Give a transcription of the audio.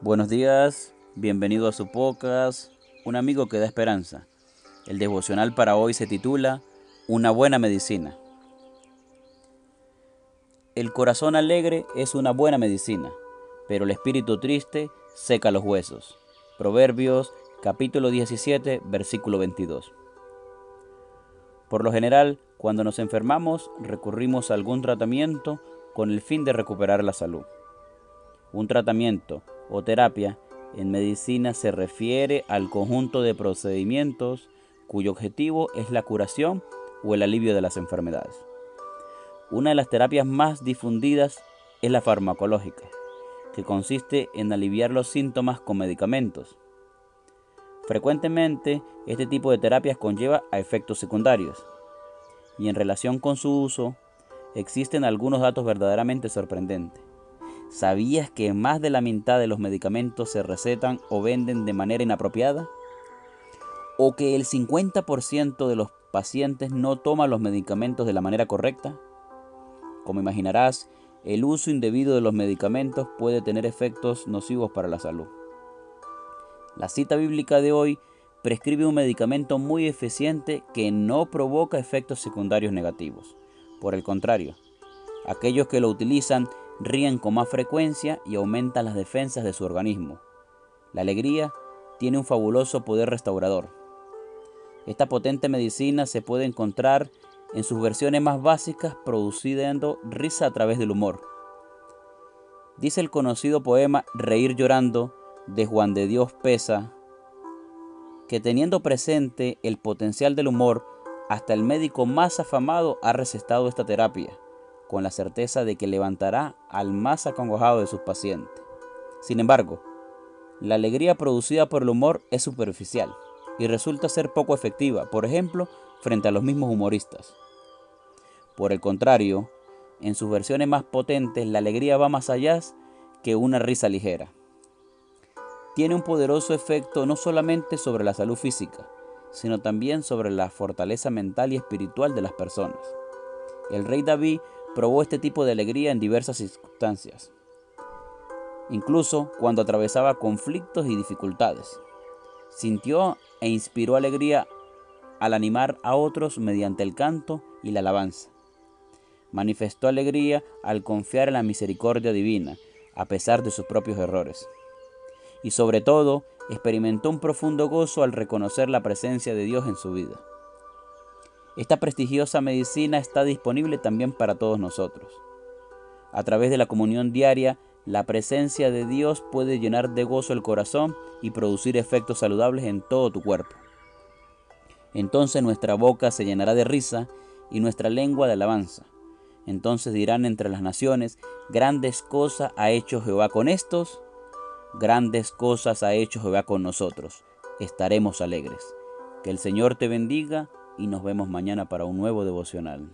Buenos días, bienvenido a su podcast, un amigo que da esperanza. El devocional para hoy se titula Una buena medicina. El corazón alegre es una buena medicina, pero el espíritu triste seca los huesos. Proverbios capítulo 17, versículo 22. Por lo general, cuando nos enfermamos, recurrimos a algún tratamiento con el fin de recuperar la salud. Un tratamiento o terapia en medicina se refiere al conjunto de procedimientos cuyo objetivo es la curación o el alivio de las enfermedades. Una de las terapias más difundidas es la farmacológica, que consiste en aliviar los síntomas con medicamentos. Frecuentemente, este tipo de terapias conlleva a efectos secundarios, y en relación con su uso, existen algunos datos verdaderamente sorprendentes. ¿Sabías que más de la mitad de los medicamentos se recetan o venden de manera inapropiada? ¿O que el 50% de los pacientes no toman los medicamentos de la manera correcta? Como imaginarás, el uso indebido de los medicamentos puede tener efectos nocivos para la salud. La cita bíblica de hoy prescribe un medicamento muy eficiente que no provoca efectos secundarios negativos. Por el contrario, aquellos que lo utilizan ríen con más frecuencia y aumentan las defensas de su organismo. La alegría tiene un fabuloso poder restaurador. Esta potente medicina se puede encontrar en sus versiones más básicas produciendo risa a través del humor. Dice el conocido poema Reír llorando de Juan de Dios Pesa que teniendo presente el potencial del humor, hasta el médico más afamado ha recetado esta terapia con la certeza de que levantará al más acongojado de sus pacientes. Sin embargo, la alegría producida por el humor es superficial y resulta ser poco efectiva, por ejemplo, frente a los mismos humoristas. Por el contrario, en sus versiones más potentes, la alegría va más allá que una risa ligera. Tiene un poderoso efecto no solamente sobre la salud física, sino también sobre la fortaleza mental y espiritual de las personas. El rey David probó este tipo de alegría en diversas circunstancias, incluso cuando atravesaba conflictos y dificultades. Sintió e inspiró alegría al animar a otros mediante el canto y la alabanza. Manifestó alegría al confiar en la misericordia divina, a pesar de sus propios errores. Y sobre todo, experimentó un profundo gozo al reconocer la presencia de Dios en su vida. Esta prestigiosa medicina está disponible también para todos nosotros. A través de la comunión diaria, la presencia de Dios puede llenar de gozo el corazón y producir efectos saludables en todo tu cuerpo. Entonces nuestra boca se llenará de risa y nuestra lengua de alabanza. Entonces dirán entre las naciones, grandes cosas ha hecho Jehová con estos, grandes cosas ha hecho Jehová con nosotros. Estaremos alegres. Que el Señor te bendiga y nos vemos mañana para un nuevo devocional.